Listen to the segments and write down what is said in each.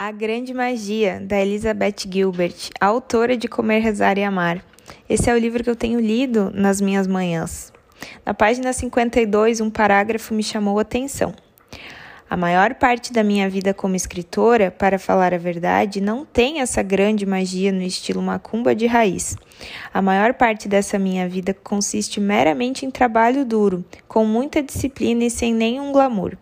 A Grande Magia, da Elizabeth Gilbert, autora de Comer, Rezar e Amar. Esse é o livro que eu tenho lido nas minhas manhãs. Na página 52, um parágrafo me chamou a atenção. A maior parte da minha vida como escritora, para falar a verdade, não tem essa grande magia no estilo macumba de raiz. A maior parte dessa minha vida consiste meramente em trabalho duro, com muita disciplina e sem nenhum glamour.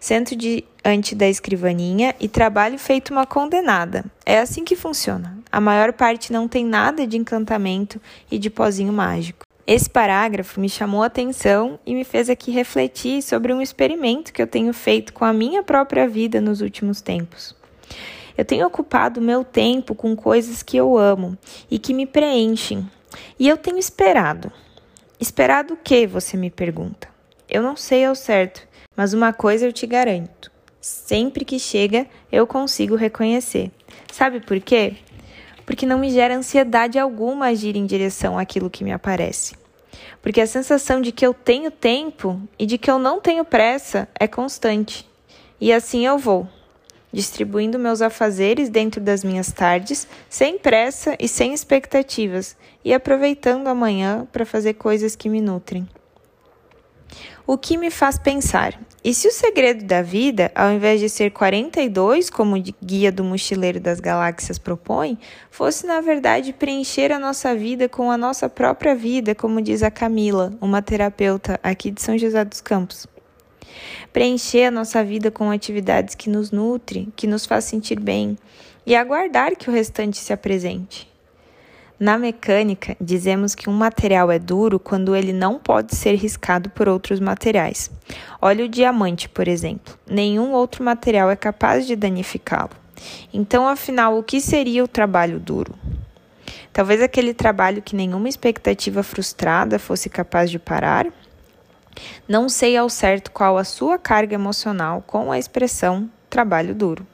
Sento diante da escrivaninha e trabalho feito uma condenada. É assim que funciona. A maior parte não tem nada de encantamento e de pozinho mágico. Esse parágrafo me chamou a atenção e me fez aqui refletir sobre um experimento que eu tenho feito com a minha própria vida nos últimos tempos. Eu tenho ocupado meu tempo com coisas que eu amo e que me preenchem. E eu tenho esperado. Esperado o que? Você me pergunta. Eu não sei ao certo, mas uma coisa eu te garanto: sempre que chega, eu consigo reconhecer. Sabe por quê? Porque não me gera ansiedade alguma agir em direção àquilo que me aparece. Porque a sensação de que eu tenho tempo e de que eu não tenho pressa é constante. E assim eu vou, distribuindo meus afazeres dentro das minhas tardes, sem pressa e sem expectativas, e aproveitando amanhã para fazer coisas que me nutrem. O que me faz pensar? E se o segredo da vida, ao invés de ser 42, como o Guia do Mochileiro das Galáxias propõe, fosse na verdade preencher a nossa vida com a nossa própria vida, como diz a Camila, uma terapeuta aqui de São José dos Campos? Preencher a nossa vida com atividades que nos nutrem, que nos faz sentir bem e aguardar que o restante se apresente. Na mecânica, dizemos que um material é duro quando ele não pode ser riscado por outros materiais. Olha o diamante, por exemplo. Nenhum outro material é capaz de danificá-lo. Então, afinal, o que seria o trabalho duro? Talvez aquele trabalho que nenhuma expectativa frustrada fosse capaz de parar? Não sei ao certo qual a sua carga emocional com a expressão trabalho duro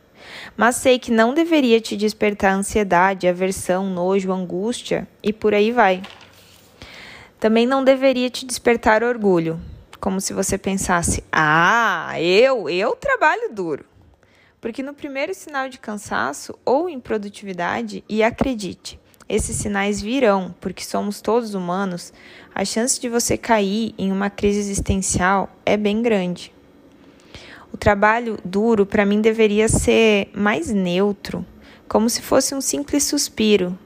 mas sei que não deveria te despertar ansiedade, aversão, nojo, angústia e por aí vai. Também não deveria te despertar orgulho, como se você pensasse: "Ah, eu, eu trabalho duro". Porque no primeiro sinal de cansaço ou improdutividade, e acredite, esses sinais virão, porque somos todos humanos, a chance de você cair em uma crise existencial é bem grande. O trabalho duro para mim deveria ser mais neutro, como se fosse um simples suspiro.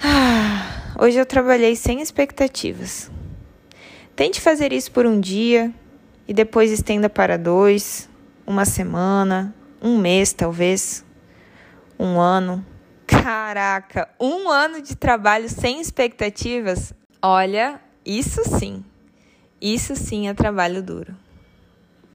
Ah, hoje eu trabalhei sem expectativas. Tente fazer isso por um dia e depois estenda para dois, uma semana, um mês talvez, um ano. Caraca, um ano de trabalho sem expectativas? Olha, isso sim, isso sim é trabalho duro.